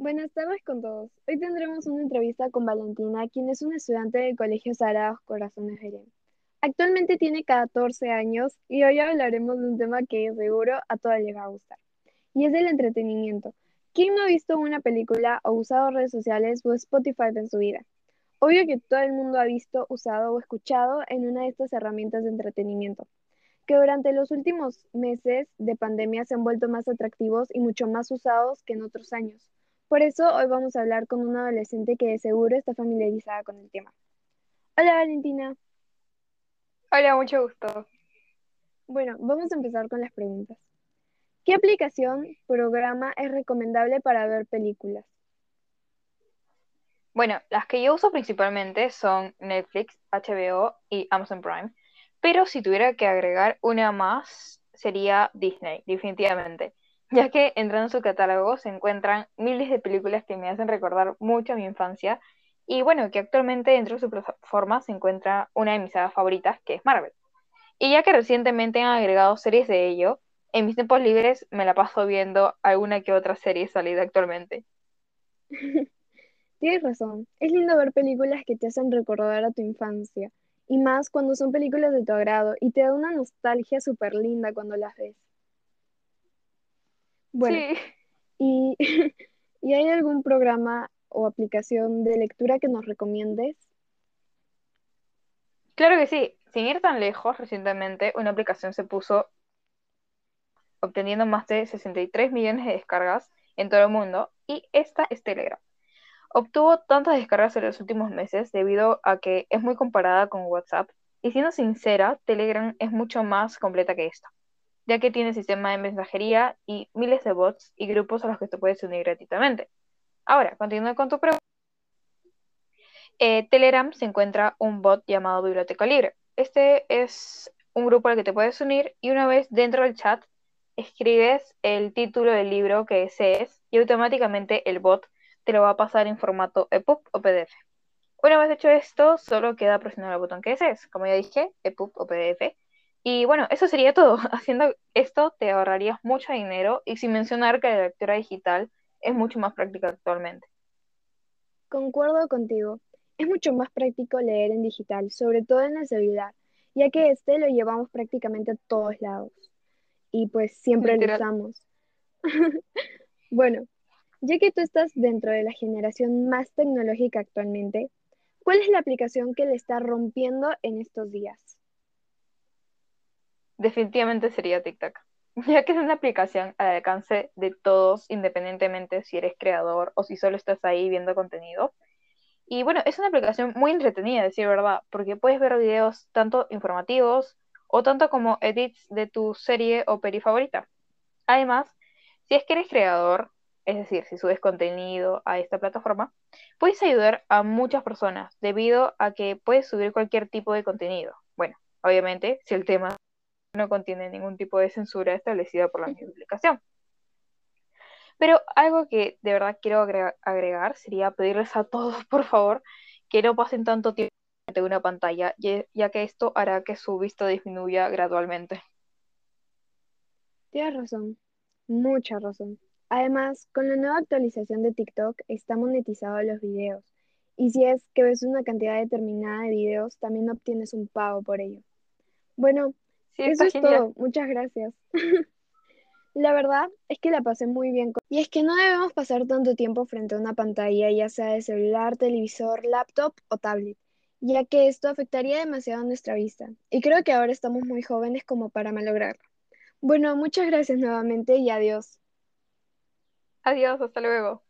Buenas tardes con todos. Hoy tendremos una entrevista con Valentina, quien es una estudiante del Colegio Sagrados Corazones Belén. Actualmente tiene 14 años y hoy hablaremos de un tema que seguro a todas les va a gustar, y es el entretenimiento. ¿Quién no ha visto una película o usado redes sociales o Spotify en su vida? Obvio que todo el mundo ha visto, usado o escuchado en una de estas herramientas de entretenimiento, que durante los últimos meses de pandemia se han vuelto más atractivos y mucho más usados que en otros años. Por eso hoy vamos a hablar con una adolescente que de seguro está familiarizada con el tema. Hola Valentina. Hola, mucho gusto. Bueno, vamos a empezar con las preguntas. ¿Qué aplicación, programa es recomendable para ver películas? Bueno, las que yo uso principalmente son Netflix, HBO y Amazon Prime, pero si tuviera que agregar una más, sería Disney, definitivamente, ya que entrando en su catálogo se encuentran miles de películas que me hacen recordar mucho a mi infancia, y bueno, que actualmente dentro de su plataforma se encuentra una de mis sagas favoritas, que es Marvel. Y ya que recientemente han agregado series de ello, en mis tiempos libres me la paso viendo alguna que otra serie salida actualmente. Tienes razón, es lindo ver películas que te hacen recordar a tu infancia y más cuando son películas de tu agrado y te da una nostalgia súper linda cuando las ves. Bueno, Sí, ¿y, ¿y hay algún programa o aplicación de lectura que nos recomiendes? claro que sí. Sin ir tan lejos, recientemente una aplicación se puso obteniendo más de 63 millones de descargas en todo el mundo y esta es Telegram. Obtuvo tantas descargas en los últimos meses debido a que es muy comparada con WhatsApp y siendo sincera, Telegram es mucho más completa que esta, ya que tiene sistema de mensajería y miles de bots y grupos a los que te puedes unir gratuitamente. Ahora, continuando con tu pregunta. Eh, Telegram se encuentra un bot llamado Biblioteca Libre. Este es un grupo al que te puedes unir y una vez dentro del chat escribes el título del libro que desees y automáticamente el bot te lo va a pasar en formato EPUB o PDF. Una vez hecho esto, solo queda presionar el botón que desees, como ya dije, EPUB o PDF. Y bueno, eso sería todo. Haciendo esto te ahorrarías mucho dinero y sin mencionar que la lectura digital es mucho más práctica actualmente. Concuerdo contigo. Es mucho más práctico leer en digital, sobre todo en el celular, ya que este lo llevamos prácticamente a todos lados y pues siempre lo usamos. Bueno, ya que tú estás dentro de la generación más tecnológica actualmente, ¿cuál es la aplicación que le está rompiendo en estos días? Definitivamente sería TikTok, ya que es una aplicación al alcance de todos, independientemente si eres creador o si solo estás ahí viendo contenido. Y bueno, es una aplicación muy entretenida, decir verdad, porque puedes ver videos tanto informativos o tanto como edits de tu serie o peli favorita. Además, si es que eres creador, es decir, si subes contenido a esta plataforma, puedes ayudar a muchas personas debido a que puedes subir cualquier tipo de contenido. Bueno, obviamente, si el tema no contiene ningún tipo de censura establecida por la misma aplicación. Pero algo que de verdad quiero agrega- agregar sería pedirles a todos, por favor, que no pasen tanto tiempo ante una pantalla, ya ya que esto hará que su vista disminuya gradualmente. Tienes razón, mucha razón. Además, con la nueva actualización de TikTok está monetizado los videos. Y si es que ves una cantidad determinada de videos, también obtienes un pago por ello. Bueno, Sí, eso es todo. Muchas gracias. La verdad es que la pasé muy bien. Y es que no debemos pasar tanto tiempo frente a una pantalla, ya sea de celular, televisor, laptop o tablet, ya que esto afectaría demasiado nuestra vista. Y creo que ahora estamos muy jóvenes como para malograrlo. Bueno, muchas gracias nuevamente y adiós. Adiós, hasta luego.